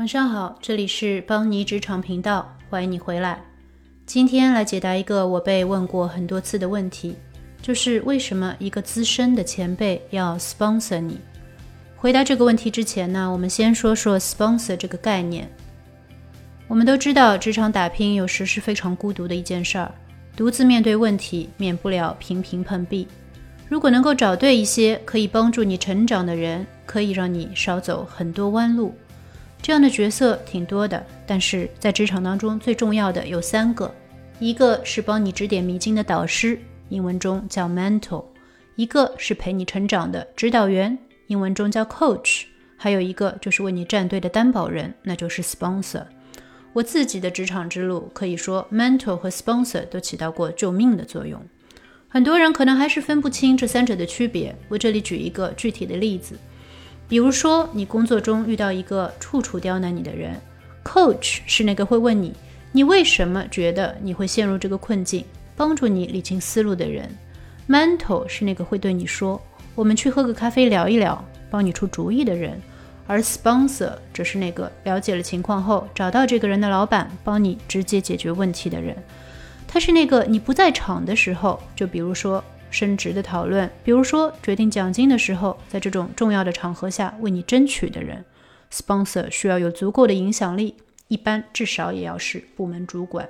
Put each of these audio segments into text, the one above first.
晚上好，这里是邦尼职场频道，欢迎你回来。今天来解答一个我被问过很多次的问题，就是为什么一个资深的前辈要 sponsor 你？回答这个问题之前呢，我们先说说 sponsor 这个概念。我们都知道，职场打拼有时是非常孤独的一件事儿，独自面对问题，免不了频频碰壁。如果能够找对一些可以帮助你成长的人，可以让你少走很多弯路。这样的角色挺多的，但是在职场当中最重要的有三个：一个是帮你指点迷津的导师，英文中叫 mentor；一个是陪你成长的指导员，英文中叫 coach；还有一个就是为你站队的担保人，那就是 sponsor。我自己的职场之路，可以说 mentor 和 sponsor 都起到过救命的作用。很多人可能还是分不清这三者的区别。我这里举一个具体的例子，比如说你工作中遇到一个处处刁难你的人，Coach 是那个会问你你为什么觉得你会陷入这个困境，帮助你理清思路的人；Mentor 是那个会对你说我们去喝个咖啡聊一聊，帮你出主意的人；而 Sponsor 则是那个了解了情况后找到这个人的老板，帮你直接解决问题的人。他是那个你不在场的时候，就比如说升职的讨论，比如说决定奖金的时候，在这种重要的场合下为你争取的人。Sponsor 需要有足够的影响力，一般至少也要是部门主管。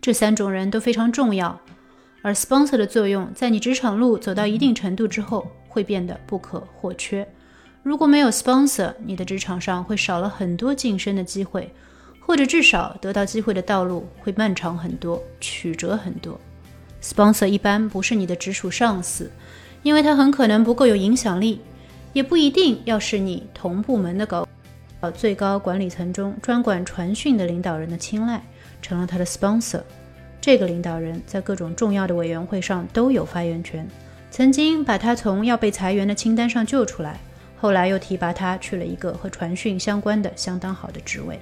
这三种人都非常重要，而 Sponsor 的作用在你职场路走到一定程度之后会变得不可或缺。如果没有 Sponsor，你的职场上会少了很多晋升的机会。或者至少得到机会的道路会漫长很多，曲折很多。Sponsor 一般不是你的直属上司，因为他很可能不够有影响力，也不一定要是你同部门的高呃最高管理层中专管传讯的领导人的青睐，成了他的 sponsor。这个领导人在各种重要的委员会上都有发言权，曾经把他从要被裁员的清单上救出来，后来又提拔他去了一个和传讯相关的相当好的职位。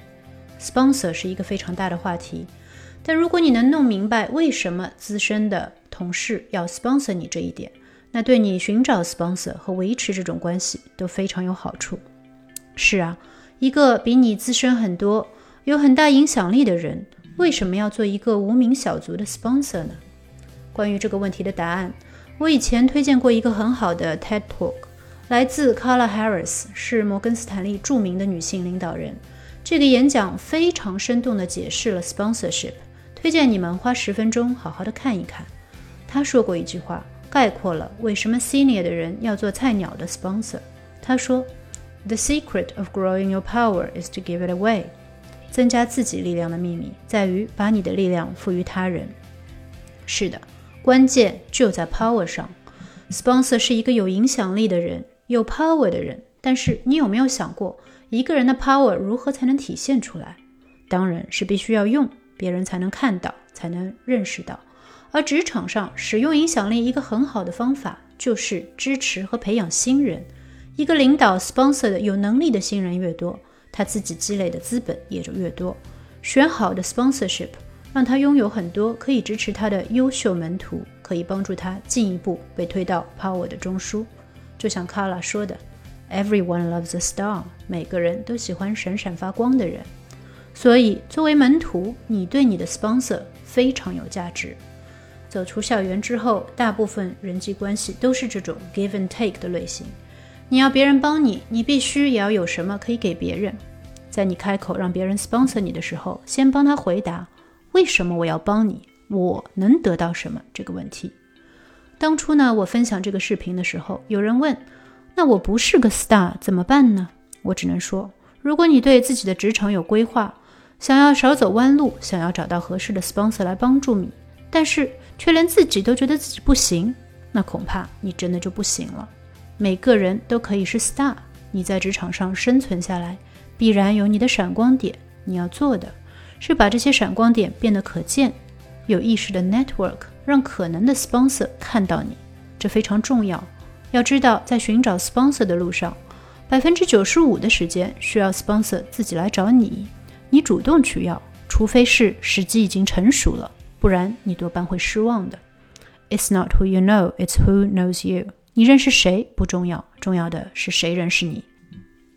Sponsor 是一个非常大的话题，但如果你能弄明白为什么资深的同事要 sponsor 你这一点，那对你寻找 sponsor 和维持这种关系都非常有好处。是啊，一个比你资深很多、有很大影响力的人，为什么要做一个无名小卒的 sponsor 呢？关于这个问题的答案，我以前推荐过一个很好的 TED Talk，来自 Carla Harris，是摩根斯坦利著名的女性领导人。这个演讲非常生动地解释了 sponsorship，推荐你们花十分钟好好的看一看。他说过一句话，概括了为什么 senior 的人要做菜鸟的 sponsor。他说：“The secret of growing your power is to give it away。”增加自己力量的秘密在于把你的力量赋予他人。是的，关键就在 power 上。sponsor 是一个有影响力的人，有 power 的人。但是你有没有想过？一个人的 power 如何才能体现出来？当然是必须要用，别人才能看到，才能认识到。而职场上使用影响力一个很好的方法，就是支持和培养新人。一个领导 sponsor 的有能力的新人越多，他自己积累的资本也就越多。选好的 sponsorship，让他拥有很多可以支持他的优秀门徒，可以帮助他进一步被推到 power 的中枢。就像卡拉说的。Everyone loves a star，每个人都喜欢闪闪发光的人。所以，作为门徒，你对你的 sponsor 非常有价值。走出校园之后，大部分人际关系都是这种 give and take 的类型。你要别人帮你，你必须也要有什么可以给别人。在你开口让别人 sponsor 你的时候，先帮他回答为什么我要帮你，我能得到什么这个问题。当初呢，我分享这个视频的时候，有人问。那我不是个 star 怎么办呢？我只能说，如果你对自己的职场有规划，想要少走弯路，想要找到合适的 sponsor 来帮助你，但是却连自己都觉得自己不行，那恐怕你真的就不行了。每个人都可以是 star，你在职场上生存下来，必然有你的闪光点。你要做的是把这些闪光点变得可见，有意识的 network，让可能的 sponsor 看到你，这非常重要。要知道，在寻找 sponsor 的路上，百分之九十五的时间需要 sponsor 自己来找你，你主动去要，除非是时机已经成熟了，不然你多半会失望的。It's not who you know, it's who knows you。你认识谁不重要，重要的是谁认识你。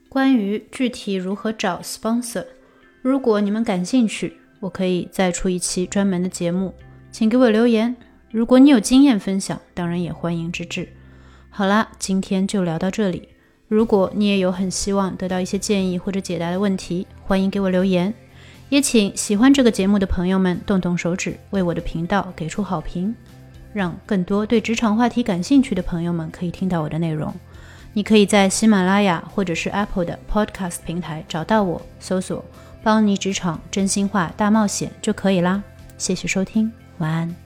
关于具体如何找 sponsor，如果你们感兴趣，我可以再出一期专门的节目，请给我留言。如果你有经验分享，当然也欢迎之至。好啦，今天就聊到这里。如果你也有很希望得到一些建议或者解答的问题，欢迎给我留言。也请喜欢这个节目的朋友们动动手指，为我的频道给出好评，让更多对职场话题感兴趣的朋友们可以听到我的内容。你可以在喜马拉雅或者是 Apple 的 Podcast 平台找到我，搜索“邦尼职场真心话大冒险”就可以啦。谢谢收听，晚安。